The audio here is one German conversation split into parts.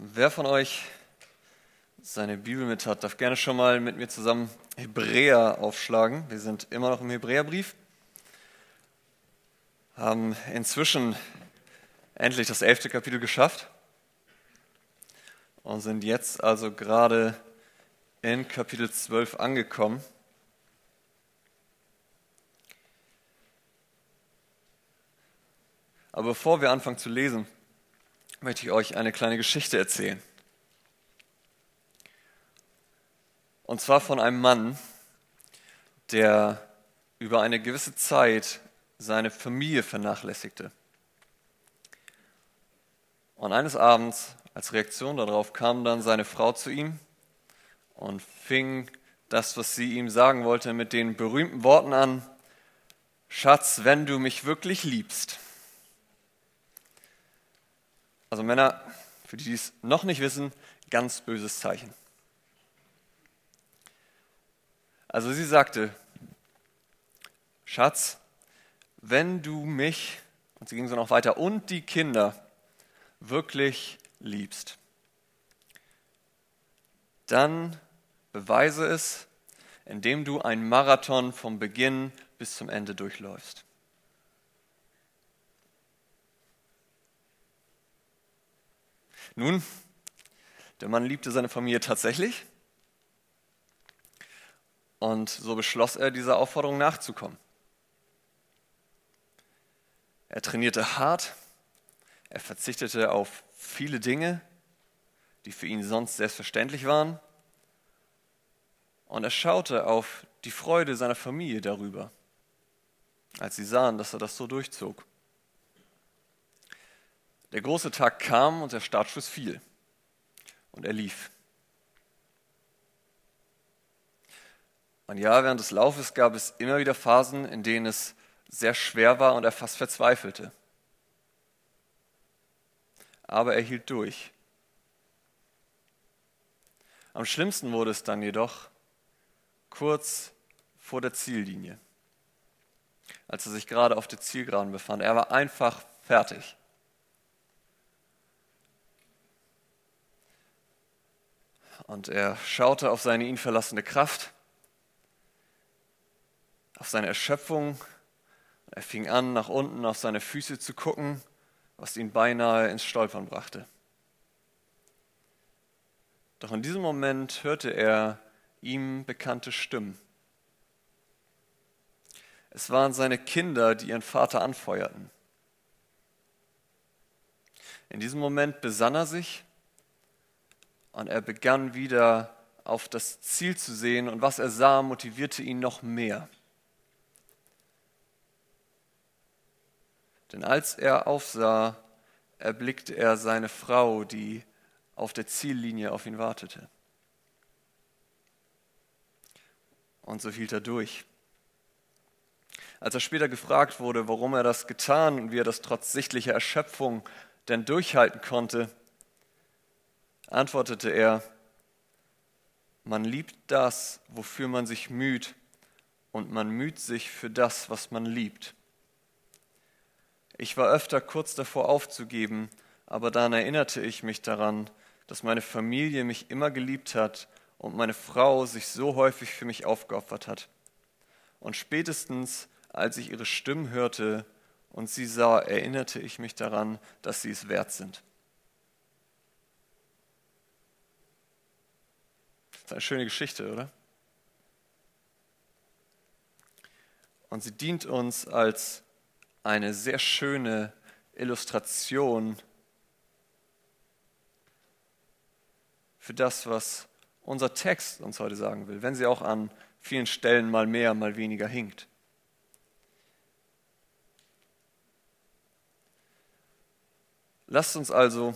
Wer von euch seine Bibel mit hat, darf gerne schon mal mit mir zusammen Hebräer aufschlagen. Wir sind immer noch im Hebräerbrief, haben inzwischen endlich das elfte Kapitel geschafft und sind jetzt also gerade in Kapitel 12 angekommen. Aber bevor wir anfangen zu lesen, möchte ich euch eine kleine Geschichte erzählen. Und zwar von einem Mann, der über eine gewisse Zeit seine Familie vernachlässigte. Und eines Abends, als Reaktion darauf, kam dann seine Frau zu ihm und fing das, was sie ihm sagen wollte, mit den berühmten Worten an, Schatz, wenn du mich wirklich liebst, also Männer, für die, die es noch nicht wissen, ganz böses Zeichen. Also sie sagte, Schatz, wenn du mich, und sie ging so noch weiter, und die Kinder wirklich liebst, dann beweise es, indem du einen Marathon vom Beginn bis zum Ende durchläufst. Nun, der Mann liebte seine Familie tatsächlich und so beschloss er, dieser Aufforderung nachzukommen. Er trainierte hart, er verzichtete auf viele Dinge, die für ihn sonst selbstverständlich waren, und er schaute auf die Freude seiner Familie darüber, als sie sahen, dass er das so durchzog. Der große Tag kam und der Startschuss fiel. Und er lief. Und ja, während des Laufes gab es immer wieder Phasen, in denen es sehr schwer war und er fast verzweifelte. Aber er hielt durch. Am schlimmsten wurde es dann jedoch kurz vor der Ziellinie, als er sich gerade auf der Zielgeraden befand. Er war einfach fertig. Und er schaute auf seine ihn verlassene Kraft, auf seine Erschöpfung. Er fing an, nach unten auf seine Füße zu gucken, was ihn beinahe ins Stolpern brachte. Doch in diesem Moment hörte er ihm bekannte Stimmen. Es waren seine Kinder, die ihren Vater anfeuerten. In diesem Moment besann er sich und er begann wieder auf das Ziel zu sehen und was er sah, motivierte ihn noch mehr. Denn als er aufsah, erblickte er seine Frau, die auf der Ziellinie auf ihn wartete. Und so hielt er durch. Als er später gefragt wurde, warum er das getan und wie er das trotz sichtlicher Erschöpfung denn durchhalten konnte, antwortete er, man liebt das, wofür man sich müht, und man müht sich für das, was man liebt. Ich war öfter kurz davor aufzugeben, aber dann erinnerte ich mich daran, dass meine Familie mich immer geliebt hat und meine Frau sich so häufig für mich aufgeopfert hat. Und spätestens, als ich ihre Stimmen hörte und sie sah, erinnerte ich mich daran, dass sie es wert sind. Ist eine schöne Geschichte, oder? Und sie dient uns als eine sehr schöne Illustration für das, was unser Text uns heute sagen will, wenn sie auch an vielen Stellen mal mehr, mal weniger hinkt. Lasst uns also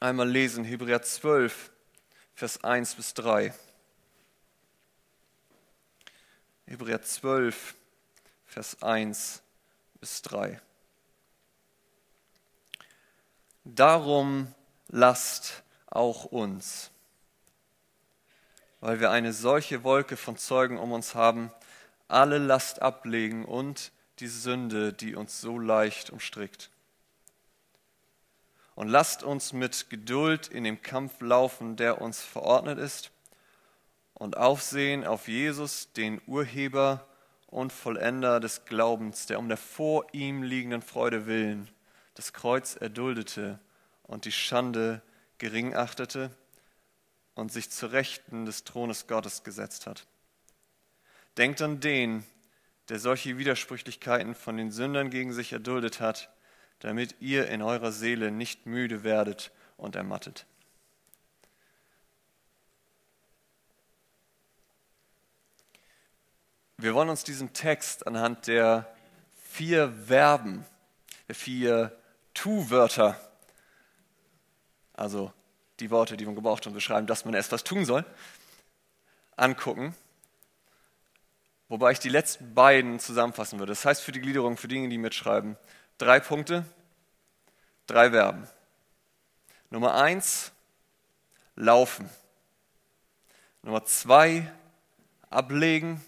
einmal lesen, Hebräer 12, Vers 1 bis 3. Hebräer 12, Vers 1 bis 3. Darum lasst auch uns, weil wir eine solche Wolke von Zeugen um uns haben, alle Last ablegen und die Sünde, die uns so leicht umstrickt. Und lasst uns mit Geduld in dem Kampf laufen, der uns verordnet ist, und aufsehen auf Jesus, den Urheber und Vollender des Glaubens, der um der vor ihm liegenden Freude willen das Kreuz erduldete und die Schande gering achtete und sich zu Rechten des Thrones Gottes gesetzt hat. Denkt an den, der solche Widersprüchlichkeiten von den Sündern gegen sich erduldet hat, damit ihr in eurer Seele nicht müde werdet und ermattet. Wir wollen uns diesen Text anhand der vier Verben, der vier Tu-Wörter, also die Worte, die man gebraucht, zu beschreiben, dass man etwas tun soll, angucken. Wobei ich die letzten beiden zusammenfassen würde. Das heißt für die Gliederung, für diejenigen, die mitschreiben, drei Punkte, drei Verben. Nummer eins, laufen. Nummer zwei, ablegen.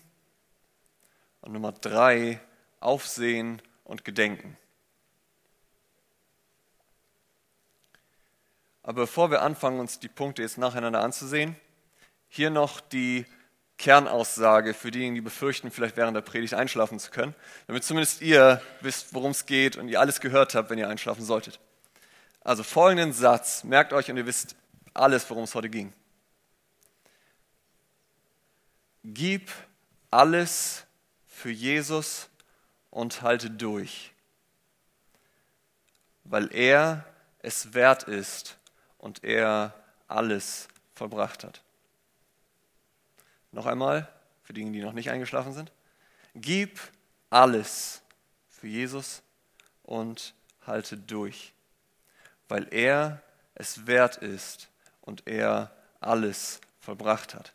Und Nummer drei, aufsehen und gedenken. Aber bevor wir anfangen, uns die Punkte jetzt nacheinander anzusehen, hier noch die Kernaussage für diejenigen, die befürchten, vielleicht während der Predigt einschlafen zu können, damit zumindest ihr wisst, worum es geht und ihr alles gehört habt, wenn ihr einschlafen solltet. Also folgenden Satz, merkt euch und ihr wisst alles, worum es heute ging. Gib alles für Jesus und halte durch, weil er es wert ist, und er alles vollbracht hat. Noch einmal, für diejenigen, die noch nicht eingeschlafen sind. Gib alles für Jesus und halte durch, weil er es wert ist und er alles vollbracht hat.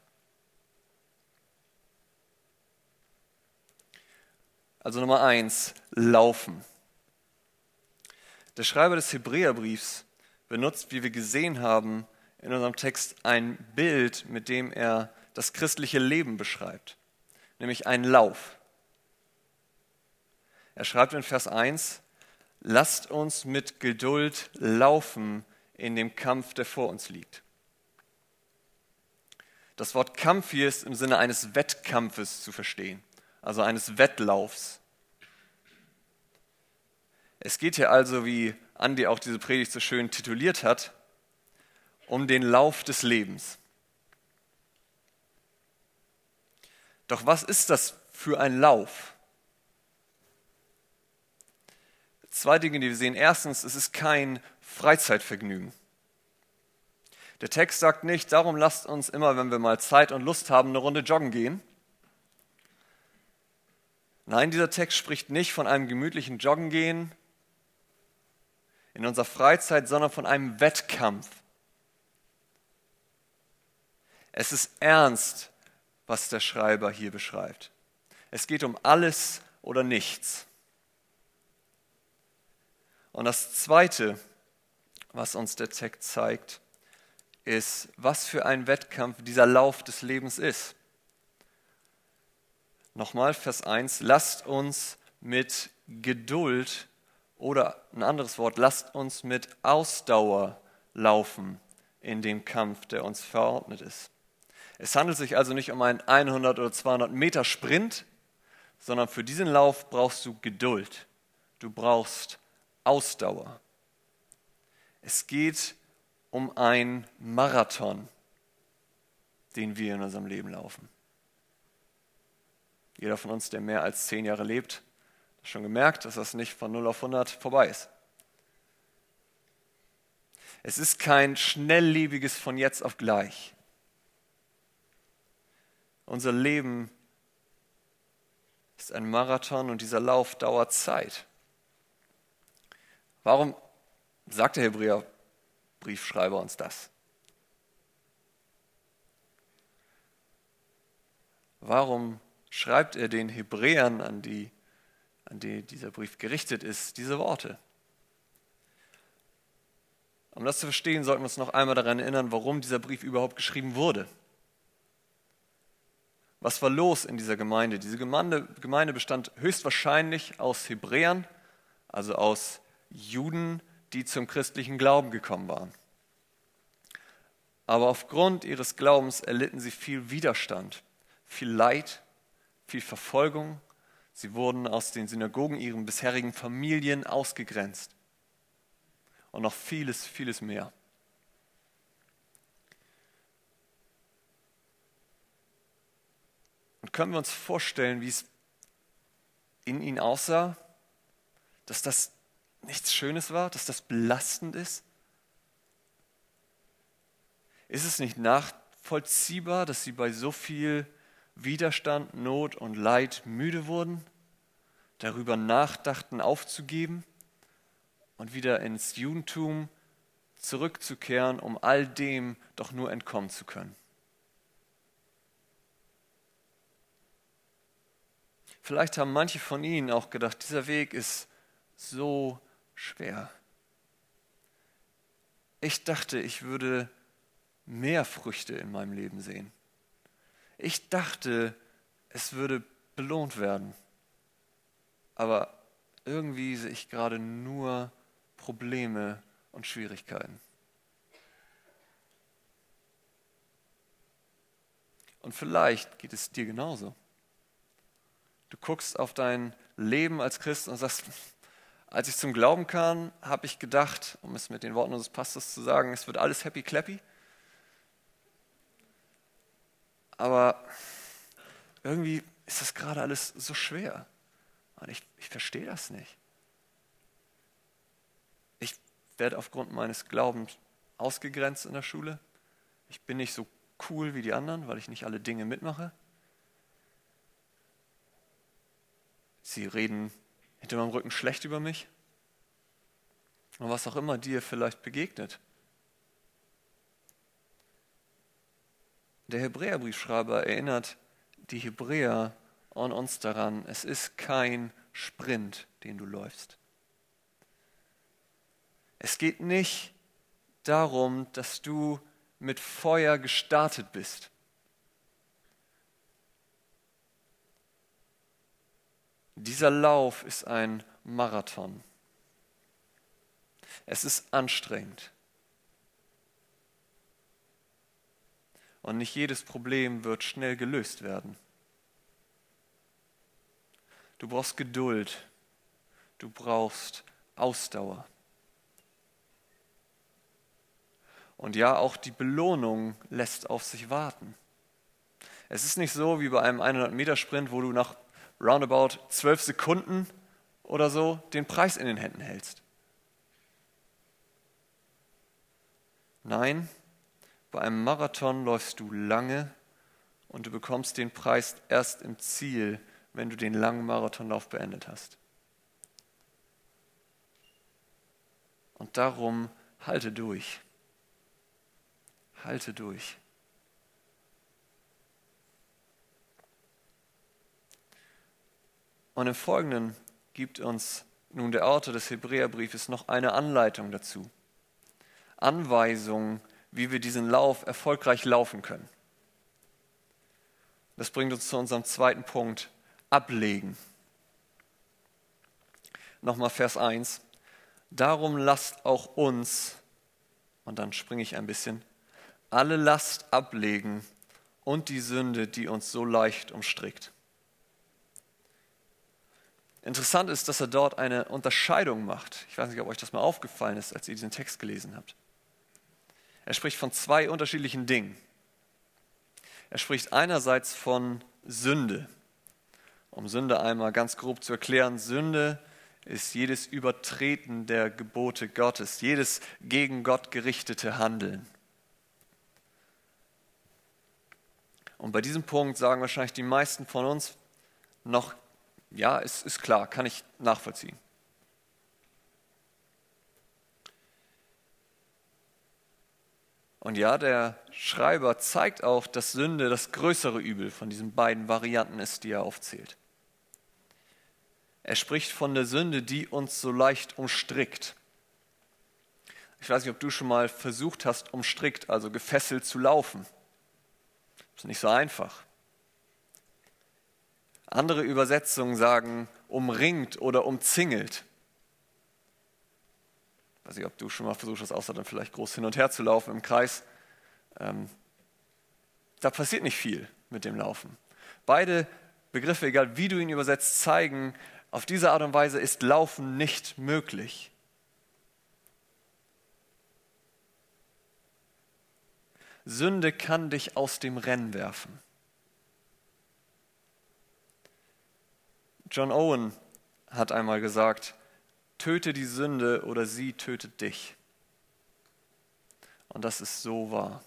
Also Nummer eins, laufen. Der Schreiber des Hebräerbriefs benutzt, wie wir gesehen haben, in unserem Text ein Bild, mit dem er das christliche Leben beschreibt, nämlich einen Lauf. Er schreibt in Vers 1, lasst uns mit Geduld laufen in dem Kampf, der vor uns liegt. Das Wort Kampf hier ist im Sinne eines Wettkampfes zu verstehen, also eines Wettlaufs. Es geht hier also, wie Andi auch diese Predigt so schön tituliert hat, um den Lauf des Lebens. Doch was ist das für ein Lauf? Zwei Dinge, die wir sehen. Erstens, es ist kein Freizeitvergnügen. Der Text sagt nicht, darum lasst uns immer, wenn wir mal Zeit und Lust haben, eine Runde joggen gehen. Nein, dieser Text spricht nicht von einem gemütlichen Joggen gehen, in unserer Freizeit, sondern von einem Wettkampf. Es ist ernst, was der Schreiber hier beschreibt. Es geht um alles oder nichts. Und das Zweite, was uns der Text zeigt, ist, was für ein Wettkampf dieser Lauf des Lebens ist. Nochmal Vers 1, lasst uns mit Geduld oder ein anderes Wort, lasst uns mit Ausdauer laufen in dem Kampf, der uns verordnet ist. Es handelt sich also nicht um einen 100 oder 200 Meter Sprint, sondern für diesen Lauf brauchst du Geduld. Du brauchst Ausdauer. Es geht um einen Marathon, den wir in unserem Leben laufen. Jeder von uns, der mehr als zehn Jahre lebt, Schon gemerkt, dass das nicht von 0 auf 100 vorbei ist. Es ist kein schnelllebiges von jetzt auf gleich. Unser Leben ist ein Marathon und dieser Lauf dauert Zeit. Warum sagt der Hebräerbriefschreiber uns das? Warum schreibt er den Hebräern, an die an die dieser Brief gerichtet ist, diese Worte. Um das zu verstehen, sollten wir uns noch einmal daran erinnern, warum dieser Brief überhaupt geschrieben wurde. Was war los in dieser Gemeinde? Diese Gemeinde, Gemeinde bestand höchstwahrscheinlich aus Hebräern, also aus Juden, die zum christlichen Glauben gekommen waren. Aber aufgrund ihres Glaubens erlitten sie viel Widerstand, viel Leid, viel Verfolgung. Sie wurden aus den Synagogen ihren bisherigen Familien ausgegrenzt. Und noch vieles, vieles mehr. Können wir uns vorstellen, wie es in ihnen aussah, dass das nichts Schönes war, dass das belastend ist? Ist es nicht nachvollziehbar, dass sie bei so viel Widerstand, Not und Leid müde wurden, darüber nachdachten, aufzugeben und wieder ins Judentum zurückzukehren, um all dem doch nur entkommen zu können? Vielleicht haben manche von Ihnen auch gedacht, dieser Weg ist so schwer. Ich dachte, ich würde mehr Früchte in meinem Leben sehen. Ich dachte, es würde belohnt werden. Aber irgendwie sehe ich gerade nur Probleme und Schwierigkeiten. Und vielleicht geht es dir genauso. Du guckst auf dein Leben als Christ und sagst, als ich zum Glauben kam, habe ich gedacht, um es mit den Worten unseres Pastors zu sagen, es wird alles happy clappy. Aber irgendwie ist das gerade alles so schwer. Und ich, ich verstehe das nicht. Ich werde aufgrund meines Glaubens ausgegrenzt in der Schule. Ich bin nicht so cool wie die anderen, weil ich nicht alle Dinge mitmache. Sie reden hinter meinem Rücken schlecht über mich. Und was auch immer dir vielleicht begegnet. Der Hebräerbriefschreiber erinnert die Hebräer und uns daran, es ist kein Sprint, den du läufst. Es geht nicht darum, dass du mit Feuer gestartet bist. Dieser Lauf ist ein Marathon. Es ist anstrengend. Und nicht jedes Problem wird schnell gelöst werden. Du brauchst Geduld. Du brauchst Ausdauer. Und ja, auch die Belohnung lässt auf sich warten. Es ist nicht so wie bei einem 100-Meter-Sprint, wo du nach roundabout zwölf Sekunden oder so den Preis in den Händen hältst. Nein, bei einem Marathon läufst du lange und du bekommst den Preis erst im Ziel, wenn du den langen Marathonlauf beendet hast. Und darum halte durch. Halte durch. Und im Folgenden gibt uns nun der Autor des Hebräerbriefes noch eine Anleitung dazu. Anweisungen, wie wir diesen Lauf erfolgreich laufen können. Das bringt uns zu unserem zweiten Punkt, ablegen. Nochmal Vers 1. Darum lasst auch uns, und dann springe ich ein bisschen, alle Last ablegen und die Sünde, die uns so leicht umstrickt. Interessant ist, dass er dort eine Unterscheidung macht. Ich weiß nicht, ob euch das mal aufgefallen ist, als ihr diesen Text gelesen habt. Er spricht von zwei unterschiedlichen Dingen. Er spricht einerseits von Sünde. Um Sünde einmal ganz grob zu erklären, Sünde ist jedes Übertreten der Gebote Gottes, jedes gegen Gott gerichtete Handeln. Und bei diesem Punkt sagen wahrscheinlich die meisten von uns noch ja, ist, ist klar, kann ich nachvollziehen. Und ja, der Schreiber zeigt auch, dass Sünde das größere Übel von diesen beiden Varianten ist, die er aufzählt. Er spricht von der Sünde, die uns so leicht umstrickt. Ich weiß nicht, ob du schon mal versucht hast, umstrickt, also gefesselt zu laufen. Das ist nicht so einfach. Andere Übersetzungen sagen umringt oder umzingelt. weiß nicht, ob du schon mal versucht hast, außer dann vielleicht groß hin und her zu laufen im Kreis. Ähm, da passiert nicht viel mit dem Laufen. Beide Begriffe, egal wie du ihn übersetzt, zeigen, auf diese Art und Weise ist Laufen nicht möglich. Sünde kann dich aus dem Rennen werfen. John Owen hat einmal gesagt, töte die Sünde oder sie tötet dich. Und das ist so wahr.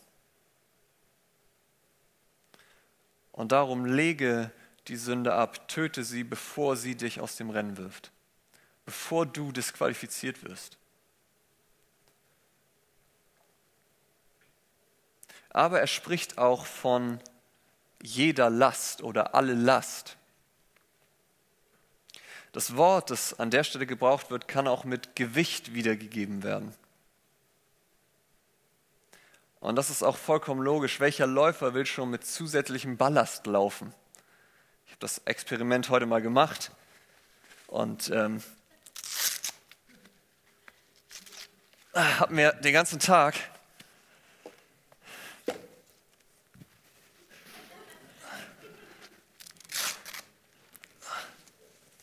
Und darum lege die Sünde ab, töte sie, bevor sie dich aus dem Rennen wirft, bevor du disqualifiziert wirst. Aber er spricht auch von jeder Last oder alle Last. Das Wort, das an der Stelle gebraucht wird, kann auch mit Gewicht wiedergegeben werden. Und das ist auch vollkommen logisch. Welcher Läufer will schon mit zusätzlichem Ballast laufen? Ich habe das Experiment heute mal gemacht und ähm, habe mir den ganzen Tag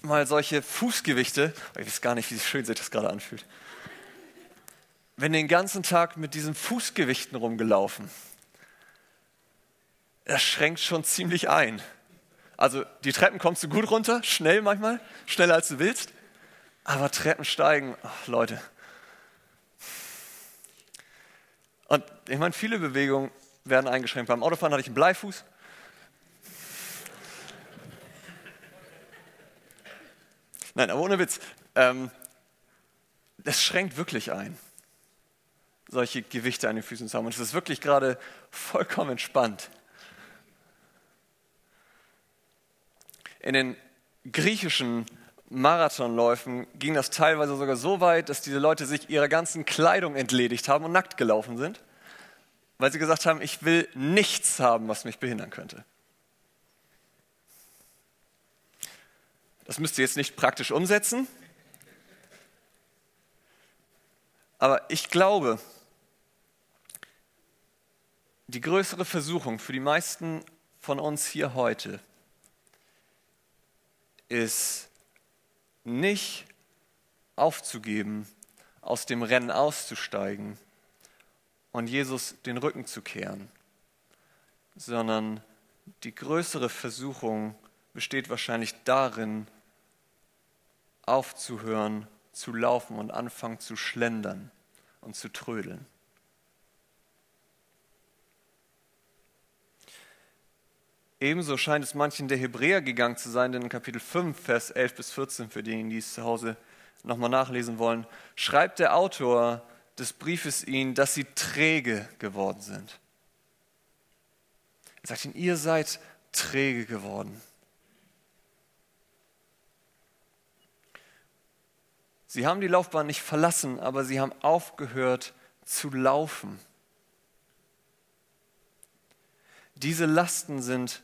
mal solche Fußgewichte, ich weiß gar nicht, wie schön sich das gerade anfühlt, bin den ganzen Tag mit diesen Fußgewichten rumgelaufen. Das schränkt schon ziemlich ein. Also die Treppen kommst du gut runter, schnell manchmal, schneller als du willst. Aber Treppen steigen, ach, Leute. Und ich meine, viele Bewegungen werden eingeschränkt. Beim Autofahren hatte ich einen Bleifuß. Nein, aber ohne Witz. Ähm, das schränkt wirklich ein solche Gewichte an den Füßen zu haben. Und es ist wirklich gerade vollkommen entspannt. In den griechischen Marathonläufen ging das teilweise sogar so weit, dass diese Leute sich ihrer ganzen Kleidung entledigt haben und nackt gelaufen sind, weil sie gesagt haben, ich will nichts haben, was mich behindern könnte. Das müsst ihr jetzt nicht praktisch umsetzen, aber ich glaube, die größere Versuchung für die meisten von uns hier heute ist nicht aufzugeben, aus dem Rennen auszusteigen und Jesus den Rücken zu kehren, sondern die größere Versuchung besteht wahrscheinlich darin, aufzuhören, zu laufen und anfangen zu schlendern und zu trödeln. Ebenso scheint es manchen der Hebräer gegangen zu sein, denn in Kapitel 5, Vers 11 bis 14, für diejenigen, die es zu Hause nochmal nachlesen wollen, schreibt der Autor des Briefes ihnen, dass sie träge geworden sind. Er sagt ihnen, ihr seid träge geworden. Sie haben die Laufbahn nicht verlassen, aber sie haben aufgehört zu laufen. Diese Lasten sind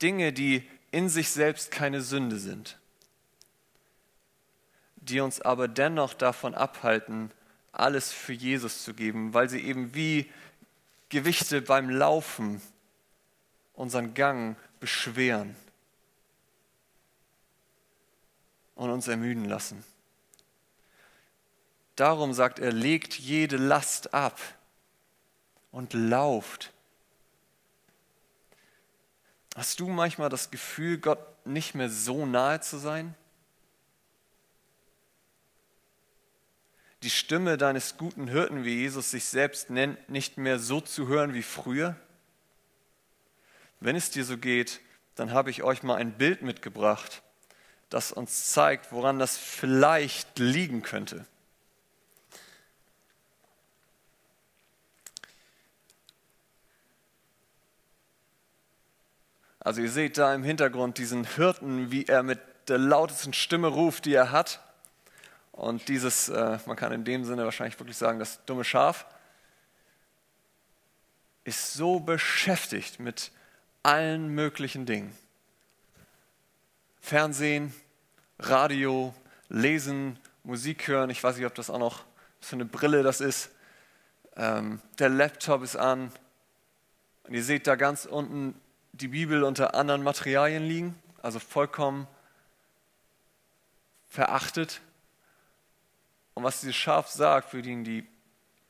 Dinge, die in sich selbst keine Sünde sind, die uns aber dennoch davon abhalten, alles für Jesus zu geben, weil sie eben wie Gewichte beim Laufen unseren Gang beschweren und uns ermüden lassen. Darum sagt er, legt jede Last ab und lauft. Hast du manchmal das Gefühl, Gott nicht mehr so nahe zu sein? Die Stimme deines guten Hirten, wie Jesus sich selbst nennt, nicht mehr so zu hören wie früher? Wenn es dir so geht, dann habe ich euch mal ein Bild mitgebracht, das uns zeigt, woran das vielleicht liegen könnte. Also ihr seht da im Hintergrund diesen Hirten, wie er mit der lautesten Stimme ruft, die er hat. Und dieses, äh, man kann in dem Sinne wahrscheinlich wirklich sagen, das dumme Schaf ist so beschäftigt mit allen möglichen Dingen. Fernsehen, Radio, Lesen, Musik hören. Ich weiß nicht, ob das auch noch für eine Brille das ist. Ähm, der Laptop ist an. Und ihr seht da ganz unten die Bibel unter anderen Materialien liegen, also vollkommen verachtet. Und was dieses Schaf sagt, für diejenigen, die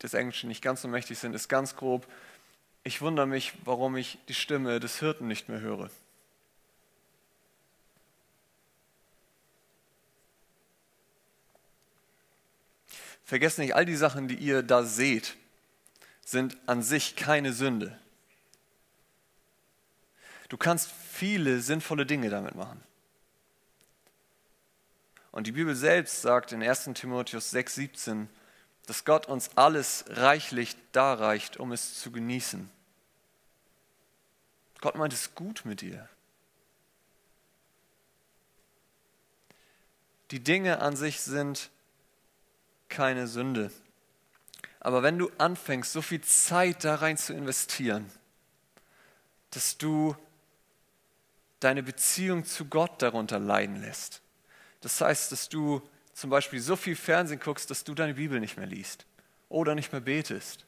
des Englischen nicht ganz so mächtig sind, ist ganz grob, ich wundere mich, warum ich die Stimme des Hirten nicht mehr höre. Vergesst nicht, all die Sachen, die ihr da seht, sind an sich keine Sünde. Du kannst viele sinnvolle Dinge damit machen. Und die Bibel selbst sagt in 1 Timotheus 6, 17, dass Gott uns alles reichlich darreicht, um es zu genießen. Gott meint es gut mit dir. Die Dinge an sich sind keine Sünde. Aber wenn du anfängst, so viel Zeit da rein zu investieren, dass du deine Beziehung zu Gott darunter leiden lässt. Das heißt, dass du zum Beispiel so viel Fernsehen guckst, dass du deine Bibel nicht mehr liest oder nicht mehr betest,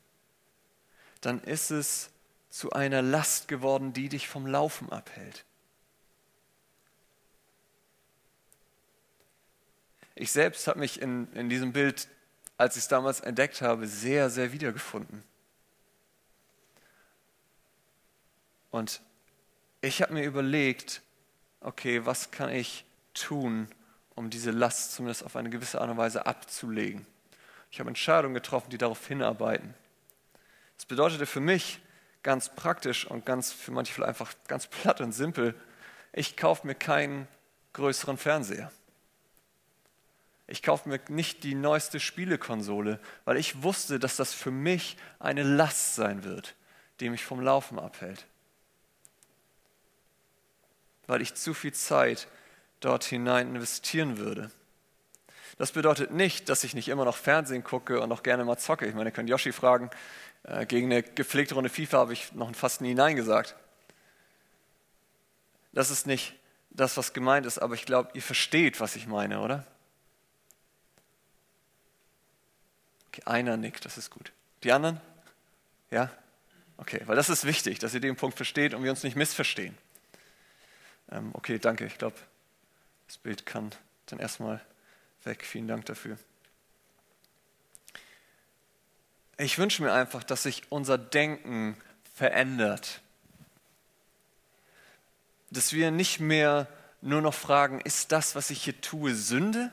dann ist es zu einer Last geworden, die dich vom Laufen abhält. Ich selbst habe mich in, in diesem Bild, als ich es damals entdeckt habe, sehr, sehr wiedergefunden. Und ich habe mir überlegt, okay, was kann ich tun, um diese Last zumindest auf eine gewisse Art und Weise abzulegen. Ich habe Entscheidungen getroffen, die darauf hinarbeiten. Das bedeutete für mich ganz praktisch und ganz für manche vielleicht einfach ganz platt und simpel, ich kaufe mir keinen größeren Fernseher. Ich kaufe mir nicht die neueste Spielekonsole, weil ich wusste, dass das für mich eine Last sein wird, die mich vom Laufen abhält weil ich zu viel Zeit dort hinein investieren würde. Das bedeutet nicht, dass ich nicht immer noch Fernsehen gucke und auch gerne mal zocke. Ich meine, ihr könnt Yoshi fragen, äh, gegen eine gepflegte Runde FIFA habe ich noch fast nie Nein gesagt. Das ist nicht das, was gemeint ist, aber ich glaube, ihr versteht, was ich meine, oder? Okay, einer nickt, das ist gut. Die anderen? Ja? Okay, weil das ist wichtig, dass ihr den Punkt versteht und wir uns nicht missverstehen. Ähm, okay, danke. Ich glaube, das Bild kann dann erstmal weg. Vielen Dank dafür. Ich wünsche mir einfach, dass sich unser Denken verändert. Dass wir nicht mehr nur noch fragen, ist das, was ich hier tue, Sünde?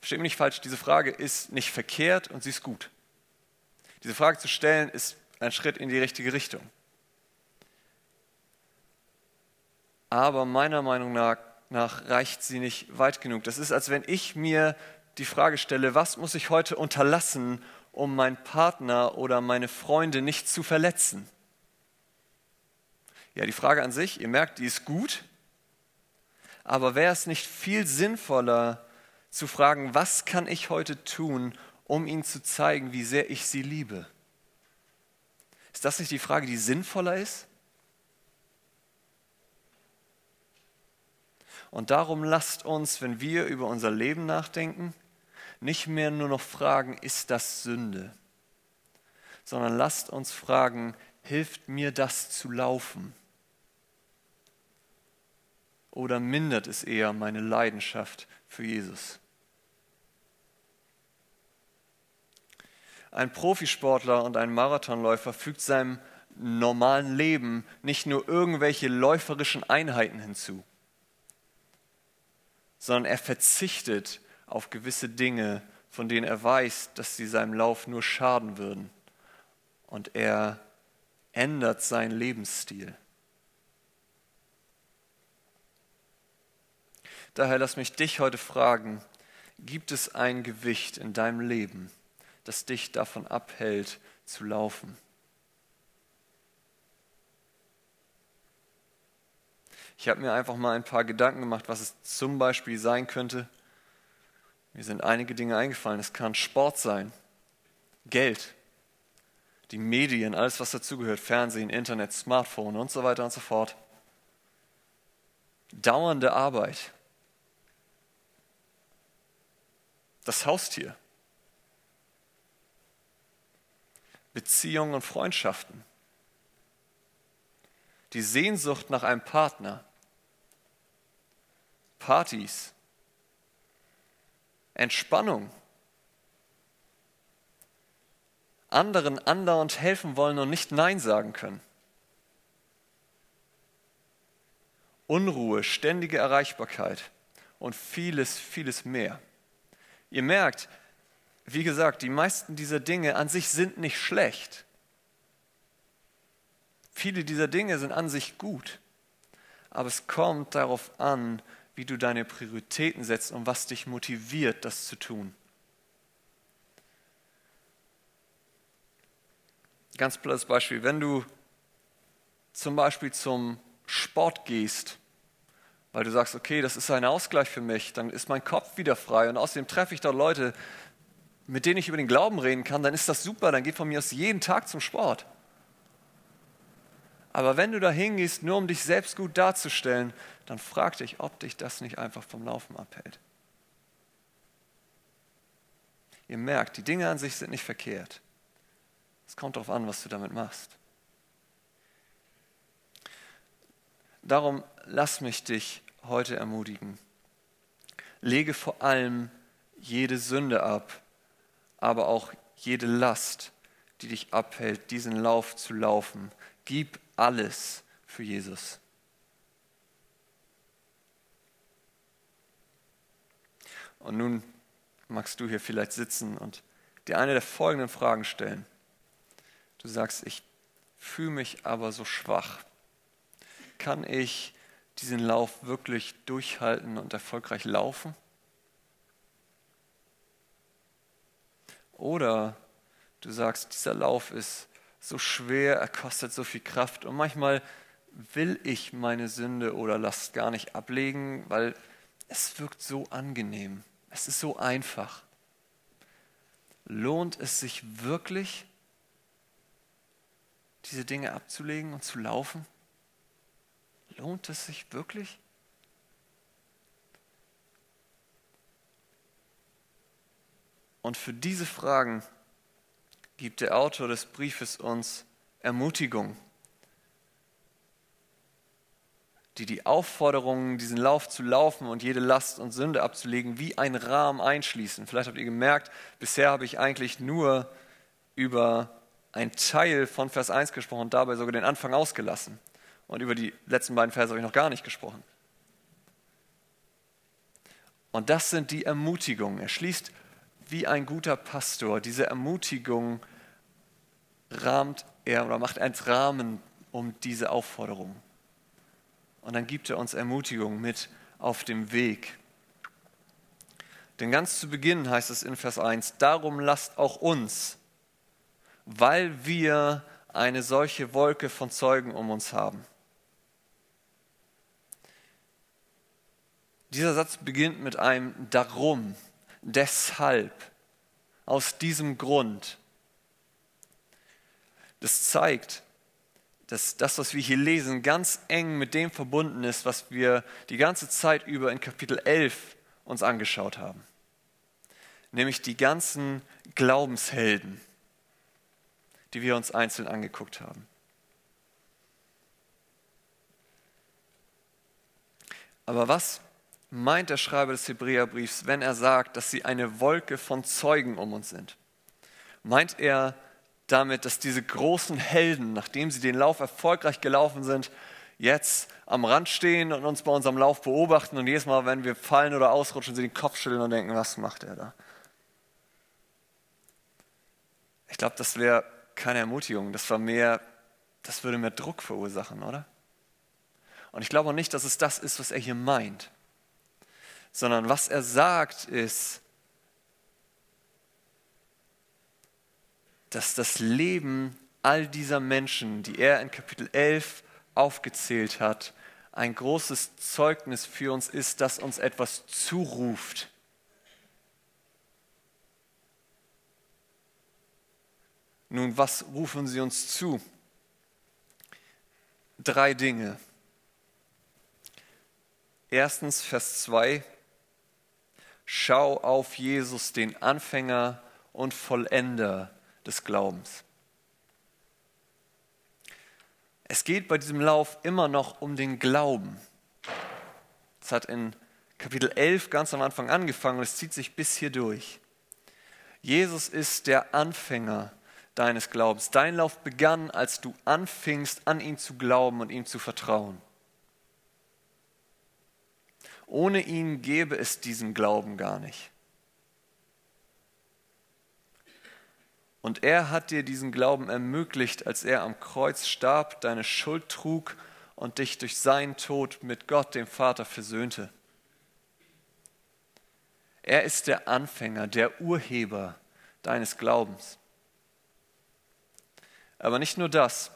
Versteht mich nicht falsch, diese Frage ist nicht verkehrt und sie ist gut. Diese Frage zu stellen ist ein Schritt in die richtige Richtung. Aber meiner Meinung nach, nach reicht sie nicht weit genug. Das ist, als wenn ich mir die Frage stelle, was muss ich heute unterlassen, um meinen Partner oder meine Freunde nicht zu verletzen? Ja, die Frage an sich, ihr merkt, die ist gut, aber wäre es nicht viel sinnvoller zu fragen, was kann ich heute tun, um ihnen zu zeigen, wie sehr ich sie liebe? Ist das nicht die Frage, die sinnvoller ist? Und darum lasst uns, wenn wir über unser Leben nachdenken, nicht mehr nur noch fragen, ist das Sünde, sondern lasst uns fragen, hilft mir das zu laufen? Oder mindert es eher meine Leidenschaft für Jesus? Ein Profisportler und ein Marathonläufer fügt seinem normalen Leben nicht nur irgendwelche läuferischen Einheiten hinzu sondern er verzichtet auf gewisse Dinge, von denen er weiß, dass sie seinem Lauf nur schaden würden. Und er ändert seinen Lebensstil. Daher lass mich dich heute fragen, gibt es ein Gewicht in deinem Leben, das dich davon abhält zu laufen? Ich habe mir einfach mal ein paar Gedanken gemacht, was es zum Beispiel sein könnte. Mir sind einige Dinge eingefallen. Es kann Sport sein, Geld, die Medien, alles was dazugehört, Fernsehen, Internet, Smartphone und so weiter und so fort. Dauernde Arbeit. Das Haustier. Beziehungen und Freundschaften, die Sehnsucht nach einem Partner, Partys, Entspannung, anderen andauernd helfen wollen und nicht Nein sagen können. Unruhe, ständige Erreichbarkeit und vieles, vieles mehr. Ihr merkt, wie gesagt, die meisten dieser Dinge an sich sind nicht schlecht. Viele dieser Dinge sind an sich gut. Aber es kommt darauf an, wie du deine Prioritäten setzt und was dich motiviert, das zu tun. Ganz blödes Beispiel, wenn du zum Beispiel zum Sport gehst, weil du sagst, okay, das ist ein Ausgleich für mich, dann ist mein Kopf wieder frei und außerdem treffe ich dort Leute, mit denen ich über den Glauben reden kann, dann ist das super, dann geht von mir aus jeden Tag zum Sport. Aber wenn du da hingehst, nur um dich selbst gut darzustellen, dann frag dich, ob dich das nicht einfach vom Laufen abhält. Ihr merkt, die Dinge an sich sind nicht verkehrt. Es kommt darauf an, was du damit machst. Darum lass mich dich heute ermutigen. Lege vor allem jede Sünde ab, aber auch jede Last, die dich abhält, diesen Lauf zu laufen. Gib alles für Jesus. Und nun magst du hier vielleicht sitzen und dir eine der folgenden Fragen stellen. Du sagst, ich fühle mich aber so schwach. Kann ich diesen Lauf wirklich durchhalten und erfolgreich laufen? Oder du sagst, dieser Lauf ist so schwer, er kostet so viel Kraft und manchmal will ich meine Sünde oder Last gar nicht ablegen, weil es wirkt so angenehm. Es ist so einfach. Lohnt es sich wirklich, diese Dinge abzulegen und zu laufen? Lohnt es sich wirklich? Und für diese Fragen gibt der Autor des Briefes uns Ermutigung, die die Aufforderungen, diesen Lauf zu laufen und jede Last und Sünde abzulegen, wie ein Rahmen einschließen. Vielleicht habt ihr gemerkt, bisher habe ich eigentlich nur über einen Teil von Vers 1 gesprochen und dabei sogar den Anfang ausgelassen. Und über die letzten beiden Verse habe ich noch gar nicht gesprochen. Und das sind die Ermutigungen. Er schließt wie ein guter Pastor. Diese Ermutigung rahmt er oder macht einen Rahmen um diese Aufforderung. Und dann gibt er uns Ermutigung mit auf dem Weg. Denn ganz zu Beginn heißt es in Vers 1, darum lasst auch uns, weil wir eine solche Wolke von Zeugen um uns haben. Dieser Satz beginnt mit einem Darum, deshalb, aus diesem Grund. Das zeigt, dass das, was wir hier lesen, ganz eng mit dem verbunden ist, was wir die ganze Zeit über in Kapitel 11 uns angeschaut haben. Nämlich die ganzen Glaubenshelden, die wir uns einzeln angeguckt haben. Aber was meint der Schreiber des Hebräerbriefs, wenn er sagt, dass sie eine Wolke von Zeugen um uns sind? Meint er damit, dass diese großen Helden, nachdem sie den Lauf erfolgreich gelaufen sind, jetzt am Rand stehen und uns bei unserem Lauf beobachten und jedes Mal, wenn wir fallen oder ausrutschen, sie den Kopf schütteln und denken, was macht er da? Ich glaube, das wäre keine Ermutigung, das war mehr, das würde mehr Druck verursachen, oder? Und ich glaube auch nicht, dass es das ist, was er hier meint sondern was er sagt ist, dass das Leben all dieser Menschen, die er in Kapitel 11 aufgezählt hat, ein großes Zeugnis für uns ist, das uns etwas zuruft. Nun, was rufen sie uns zu? Drei Dinge. Erstens, Vers 2, Schau auf Jesus, den Anfänger und Vollender des Glaubens. Es geht bei diesem Lauf immer noch um den Glauben. Es hat in Kapitel 11 ganz am Anfang angefangen und es zieht sich bis hier durch. Jesus ist der Anfänger deines Glaubens. Dein Lauf begann, als du anfingst, an ihn zu glauben und ihm zu vertrauen. Ohne ihn gäbe es diesen Glauben gar nicht. Und er hat dir diesen Glauben ermöglicht, als er am Kreuz starb, deine Schuld trug und dich durch seinen Tod mit Gott, dem Vater, versöhnte. Er ist der Anfänger, der Urheber deines Glaubens. Aber nicht nur das,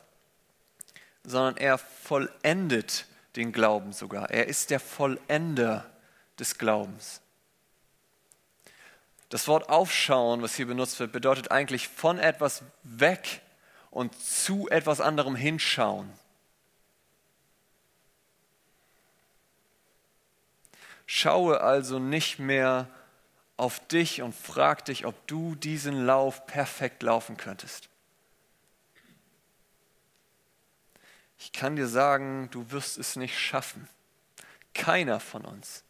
sondern er vollendet den Glauben sogar. Er ist der Vollender des Glaubens. Das Wort aufschauen, was hier benutzt wird, bedeutet eigentlich von etwas weg und zu etwas anderem hinschauen. Schaue also nicht mehr auf dich und frag dich, ob du diesen Lauf perfekt laufen könntest. Ich kann dir sagen, du wirst es nicht schaffen. Keiner von uns.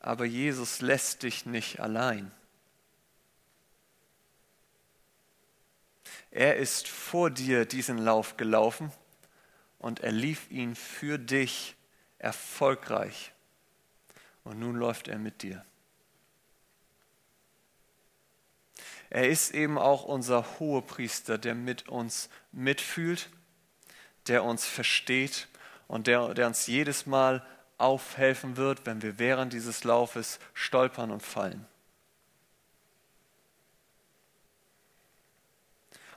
Aber Jesus lässt dich nicht allein. Er ist vor dir diesen Lauf gelaufen und er lief ihn für dich erfolgreich. Und nun läuft er mit dir. Er ist eben auch unser Hohepriester, der mit uns mitfühlt, der uns versteht und der, der uns jedes Mal aufhelfen wird, wenn wir während dieses Laufes stolpern und fallen.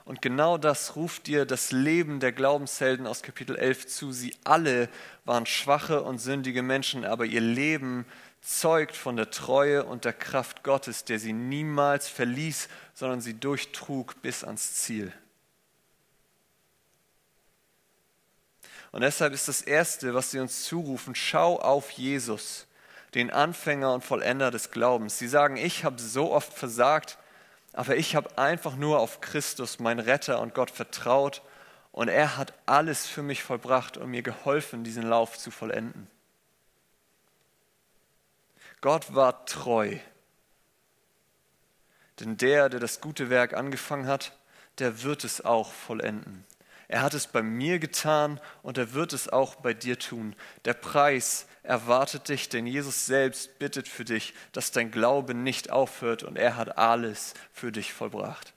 Und genau das ruft dir das Leben der Glaubenshelden aus Kapitel 11 zu. Sie alle waren schwache und sündige Menschen, aber ihr Leben zeugt von der Treue und der Kraft Gottes, der sie niemals verließ, sondern sie durchtrug bis ans Ziel. Und deshalb ist das Erste, was sie uns zurufen, schau auf Jesus, den Anfänger und Vollender des Glaubens. Sie sagen, ich habe so oft versagt, aber ich habe einfach nur auf Christus, mein Retter und Gott, vertraut und er hat alles für mich vollbracht und mir geholfen, diesen Lauf zu vollenden. Gott war treu. Denn der, der das gute Werk angefangen hat, der wird es auch vollenden. Er hat es bei mir getan und er wird es auch bei dir tun. Der Preis erwartet dich, denn Jesus selbst bittet für dich, dass dein Glaube nicht aufhört und er hat alles für dich vollbracht.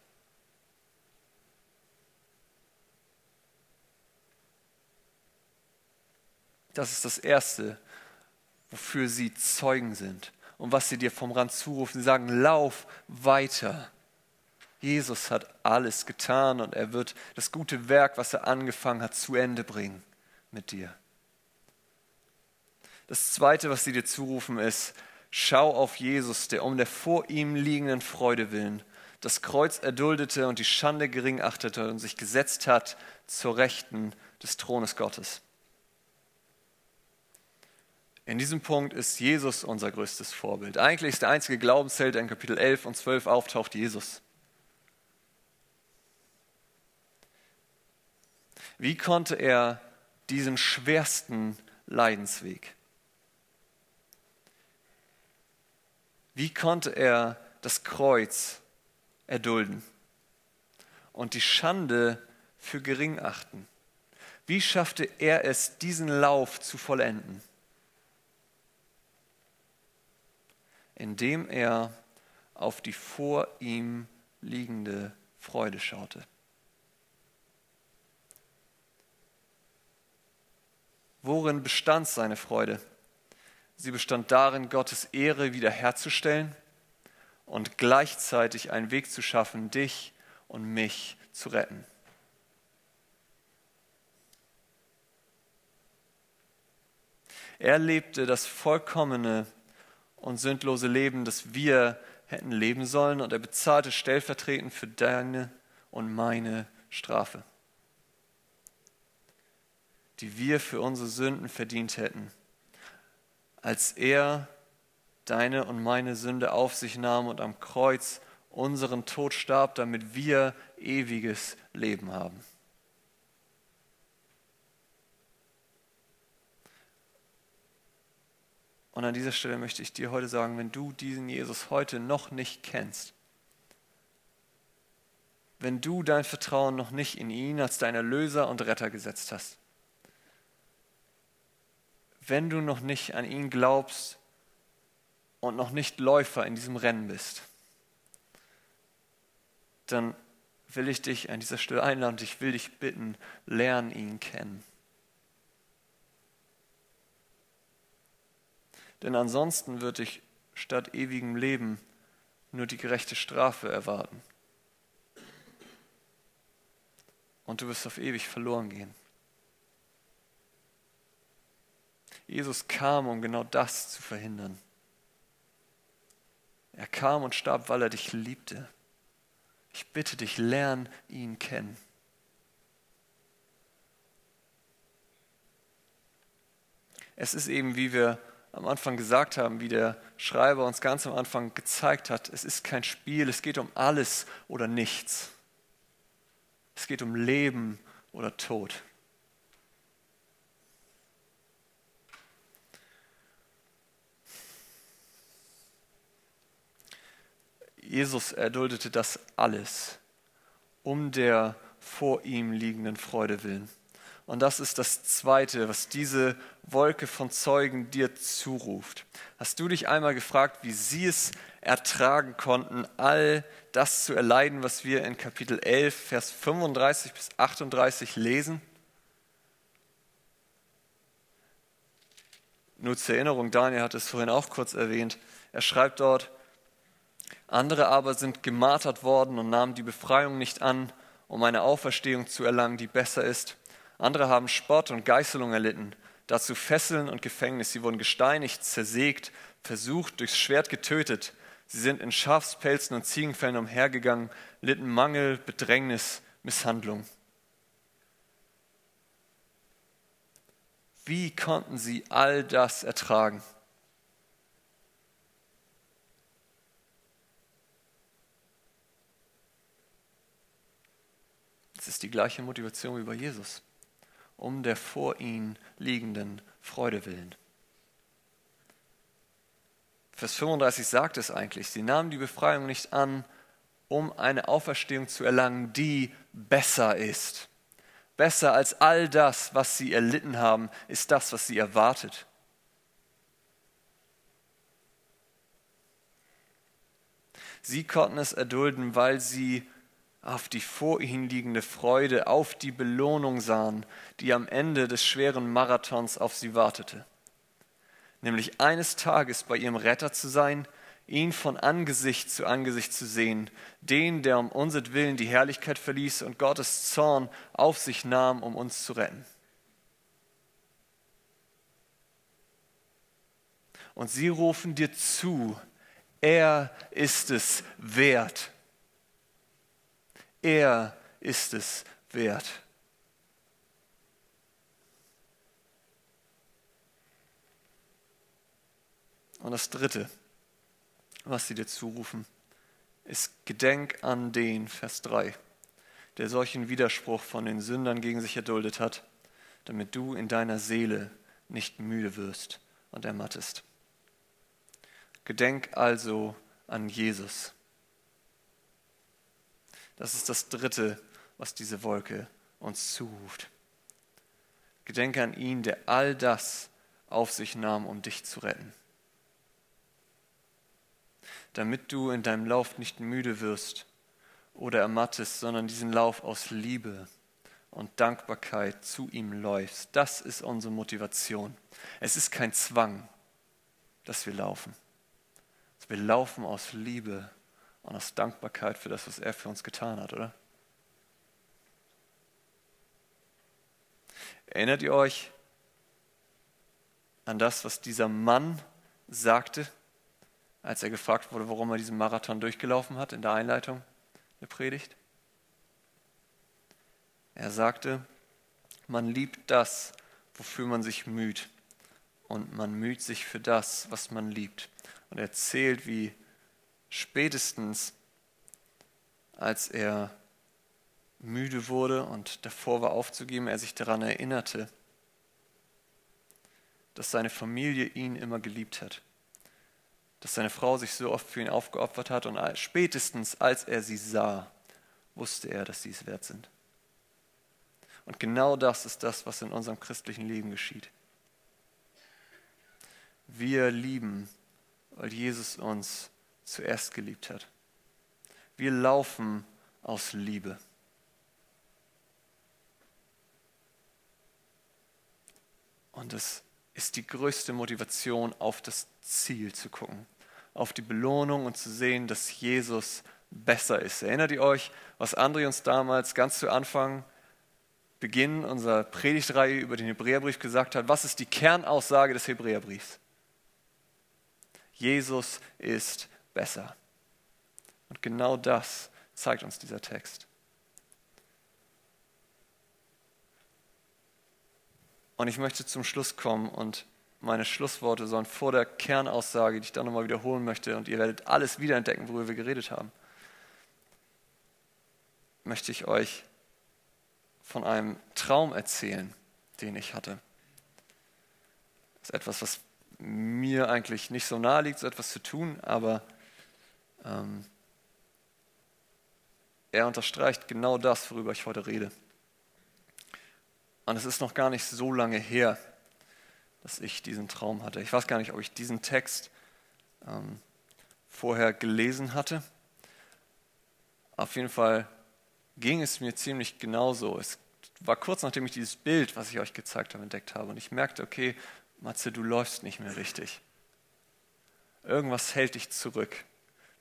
Das ist das Erste, wofür sie Zeugen sind und was sie dir vom Rand zurufen. Sie sagen, lauf weiter. Jesus hat alles getan und er wird das gute Werk, was er angefangen hat, zu Ende bringen mit dir. Das Zweite, was sie dir zurufen, ist, schau auf Jesus, der um der vor ihm liegenden Freude willen das Kreuz erduldete und die Schande gering achtete und sich gesetzt hat zur Rechten des Thrones Gottes. In diesem Punkt ist Jesus unser größtes Vorbild. Eigentlich ist der einzige Glaubensheld, der in Kapitel 11 und 12 auftaucht, Jesus. Wie konnte er diesen schwersten Leidensweg? Wie konnte er das Kreuz erdulden und die Schande für gering achten? Wie schaffte er es, diesen Lauf zu vollenden? Indem er auf die vor ihm liegende Freude schaute. Worin bestand seine Freude? Sie bestand darin, Gottes Ehre wiederherzustellen und gleichzeitig einen Weg zu schaffen, dich und mich zu retten. Er lebte das vollkommene und sündlose Leben, das wir hätten leben sollen. Und er bezahlte stellvertretend für deine und meine Strafe, die wir für unsere Sünden verdient hätten. Als er deine und meine Sünde auf sich nahm und am Kreuz unseren Tod starb, damit wir ewiges Leben haben. Und an dieser Stelle möchte ich dir heute sagen, wenn du diesen Jesus heute noch nicht kennst, wenn du dein Vertrauen noch nicht in ihn als deinen Erlöser und Retter gesetzt hast, wenn du noch nicht an ihn glaubst und noch nicht Läufer in diesem Rennen bist, dann will ich dich an dieser Stelle einladen, ich will dich bitten, lern ihn kennen. Denn ansonsten wird dich statt ewigem Leben nur die gerechte Strafe erwarten. Und du wirst auf ewig verloren gehen. Jesus kam, um genau das zu verhindern. Er kam und starb, weil er dich liebte. Ich bitte dich, lern ihn kennen. Es ist eben, wie wir am Anfang gesagt haben, wie der Schreiber uns ganz am Anfang gezeigt hat, es ist kein Spiel, es geht um alles oder nichts. Es geht um Leben oder Tod. Jesus erduldete das alles um der vor ihm liegenden Freude willen. Und das ist das Zweite, was diese Wolke von Zeugen dir zuruft. Hast du dich einmal gefragt, wie sie es ertragen konnten, all das zu erleiden, was wir in Kapitel 11, Vers 35 bis 38 lesen? Nur zur Erinnerung, Daniel hat es vorhin auch kurz erwähnt. Er schreibt dort, andere aber sind gemartert worden und nahmen die Befreiung nicht an, um eine Auferstehung zu erlangen, die besser ist andere haben Spott und Geißelung erlitten, dazu Fesseln und Gefängnis. Sie wurden gesteinigt, zersägt, versucht, durchs Schwert getötet. Sie sind in Schafspelzen und Ziegenfällen umhergegangen, litten Mangel, Bedrängnis, Misshandlung. Wie konnten sie all das ertragen? Es ist die gleiche Motivation wie bei Jesus um der vor ihnen liegenden Freude willen. Vers 35 sagt es eigentlich, sie nahmen die Befreiung nicht an, um eine Auferstehung zu erlangen, die besser ist. Besser als all das, was sie erlitten haben, ist das, was sie erwartet. Sie konnten es erdulden, weil sie auf die vor ihnen liegende Freude, auf die Belohnung sahen, die am Ende des schweren Marathons auf sie wartete. Nämlich eines Tages bei ihrem Retter zu sein, ihn von Angesicht zu Angesicht zu sehen, den, der um unsertwillen die Herrlichkeit verließ und Gottes Zorn auf sich nahm, um uns zu retten. Und sie rufen dir zu, er ist es wert er ist es wert. Und das Dritte, was sie dir zurufen, ist Gedenk an den, Vers 3, der solchen Widerspruch von den Sündern gegen sich erduldet hat, damit du in deiner Seele nicht müde wirst und ermattest. Gedenk also an Jesus das ist das Dritte, was diese Wolke uns zuruft. Gedenke an ihn, der all das auf sich nahm, um dich zu retten. Damit du in deinem Lauf nicht müde wirst oder ermattest, sondern diesen Lauf aus Liebe und Dankbarkeit zu ihm läufst. Das ist unsere Motivation. Es ist kein Zwang, dass wir laufen. Wir laufen aus Liebe und aus Dankbarkeit für das, was er für uns getan hat, oder? Erinnert ihr euch an das, was dieser Mann sagte, als er gefragt wurde, warum er diesen Marathon durchgelaufen hat in der Einleitung der Predigt? Er sagte, man liebt das, wofür man sich müht, und man müht sich für das, was man liebt. Und er erzählt, wie spätestens als er müde wurde und davor war aufzugeben, er sich daran erinnerte, dass seine Familie ihn immer geliebt hat, dass seine Frau sich so oft für ihn aufgeopfert hat und spätestens als er sie sah, wusste er, dass sie es wert sind. Und genau das ist das, was in unserem christlichen Leben geschieht. Wir lieben, weil Jesus uns zuerst geliebt hat. Wir laufen aus Liebe. Und es ist die größte Motivation, auf das Ziel zu gucken, auf die Belohnung und zu sehen, dass Jesus besser ist. Erinnert ihr euch, was André uns damals ganz zu Anfang, Beginn unserer Predigtreihe über den Hebräerbrief gesagt hat? Was ist die Kernaussage des Hebräerbriefs? Jesus ist besser. Und genau das zeigt uns dieser Text. Und ich möchte zum Schluss kommen und meine Schlussworte sollen vor der Kernaussage, die ich dann nochmal wiederholen möchte, und ihr werdet alles wiederentdecken, worüber wir geredet haben, möchte ich euch von einem Traum erzählen, den ich hatte. Das ist etwas, was mir eigentlich nicht so nahe liegt, so etwas zu tun, aber ähm, er unterstreicht genau das, worüber ich heute rede. Und es ist noch gar nicht so lange her, dass ich diesen Traum hatte. Ich weiß gar nicht, ob ich diesen Text ähm, vorher gelesen hatte. Auf jeden Fall ging es mir ziemlich genauso. Es war kurz nachdem ich dieses Bild, was ich euch gezeigt habe, entdeckt habe. Und ich merkte, okay, Matze, du läufst nicht mehr richtig. Irgendwas hält dich zurück.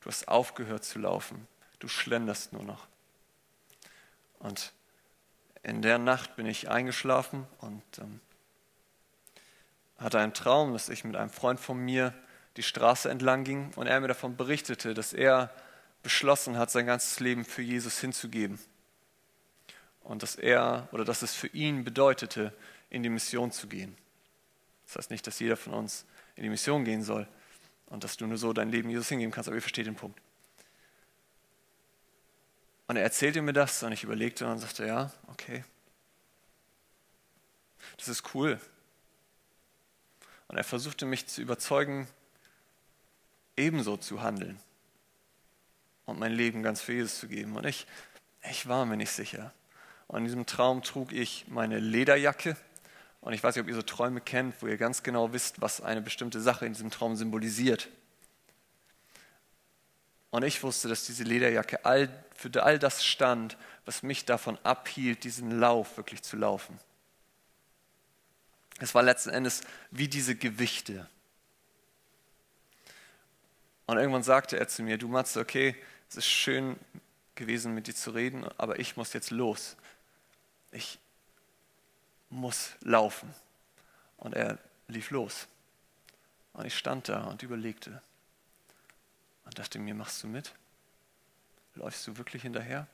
Du hast aufgehört zu laufen. Du schlenderst nur noch. Und in der Nacht bin ich eingeschlafen und ähm, hatte einen Traum, dass ich mit einem Freund von mir die Straße entlang ging und er mir davon berichtete, dass er beschlossen hat, sein ganzes Leben für Jesus hinzugeben. Und dass er oder dass es für ihn bedeutete, in die Mission zu gehen. Das heißt nicht, dass jeder von uns in die Mission gehen soll und dass du nur so dein Leben Jesus hingeben kannst, aber ihr versteht den Punkt. Und er erzählte mir das und ich überlegte und sagte, ja, okay. Das ist cool. Und er versuchte mich zu überzeugen, ebenso zu handeln und mein Leben ganz für Jesus zu geben. Und ich, ich war mir nicht sicher. Und in diesem Traum trug ich meine Lederjacke. Und ich weiß nicht, ob ihr so Träume kennt, wo ihr ganz genau wisst, was eine bestimmte Sache in diesem Traum symbolisiert. Und ich wusste, dass diese Lederjacke all, für all das stand, was mich davon abhielt, diesen Lauf wirklich zu laufen. Es war letzten Endes wie diese Gewichte. Und irgendwann sagte er zu mir, du Matze, okay, es ist schön gewesen, mit dir zu reden, aber ich muss jetzt los. Ich muss laufen. Und er lief los. Und ich stand da und überlegte und dachte mir, machst du mit? Läufst du wirklich hinterher?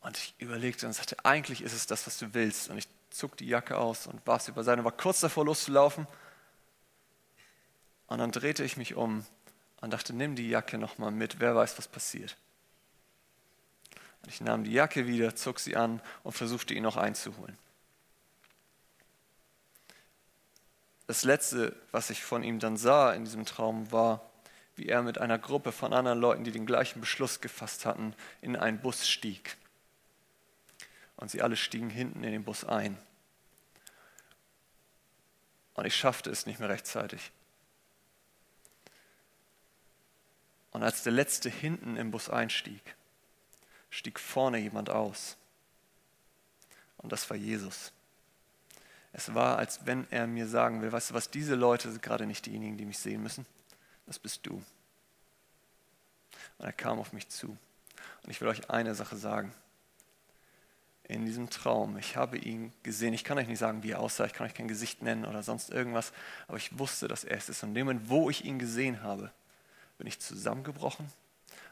Und ich überlegte und sagte, eigentlich ist es das, was du willst. Und ich zog die Jacke aus und warf sie beiseite und war kurz davor loszulaufen. Und dann drehte ich mich um und dachte, nimm die Jacke nochmal mit, wer weiß, was passiert. Und ich nahm die Jacke wieder, zog sie an und versuchte ihn noch einzuholen. Das Letzte, was ich von ihm dann sah in diesem Traum, war, wie er mit einer Gruppe von anderen Leuten, die den gleichen Beschluss gefasst hatten, in einen Bus stieg. Und sie alle stiegen hinten in den Bus ein. Und ich schaffte es nicht mehr rechtzeitig. Und als der Letzte hinten im Bus einstieg, stieg vorne jemand aus. Und das war Jesus. Es war, als wenn er mir sagen will, weißt du was, diese Leute sind gerade nicht diejenigen, die mich sehen müssen. Das bist du. Und er kam auf mich zu. Und ich will euch eine Sache sagen. In diesem Traum, ich habe ihn gesehen. Ich kann euch nicht sagen, wie er aussah, ich kann euch kein Gesicht nennen oder sonst irgendwas, aber ich wusste, dass er es ist. Und in dem Moment, wo ich ihn gesehen habe, bin ich zusammengebrochen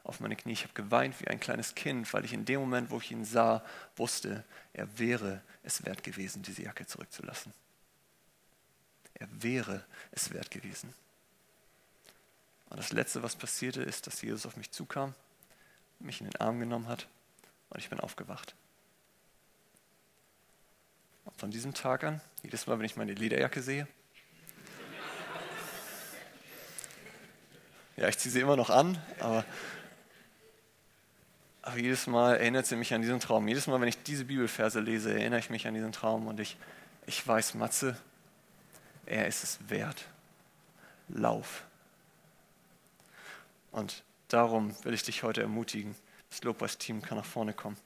auf meine Knie. Ich habe geweint wie ein kleines Kind, weil ich in dem Moment, wo ich ihn sah, wusste, er wäre es wert gewesen, diese Jacke zurückzulassen. Er wäre es wert gewesen. Und das Letzte, was passierte, ist, dass Jesus auf mich zukam mich in den Arm genommen hat und ich bin aufgewacht. Und von diesem Tag an, jedes Mal, wenn ich meine Lederjacke sehe, ja, ich ziehe sie immer noch an, aber, aber jedes Mal erinnert sie mich an diesen Traum. Jedes Mal, wenn ich diese Bibelverse lese, erinnere ich mich an diesen Traum und ich, ich weiß, Matze, er ist es wert. Lauf. Und darum will ich dich heute ermutigen. Das Lobpreisteam kann nach vorne kommen.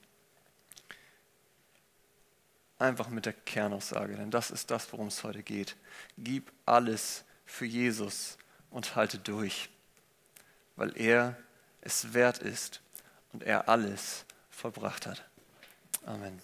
Einfach mit der Kernaussage, denn das ist das, worum es heute geht. Gib alles für Jesus und halte durch, weil er es wert ist und er alles vollbracht hat. Amen.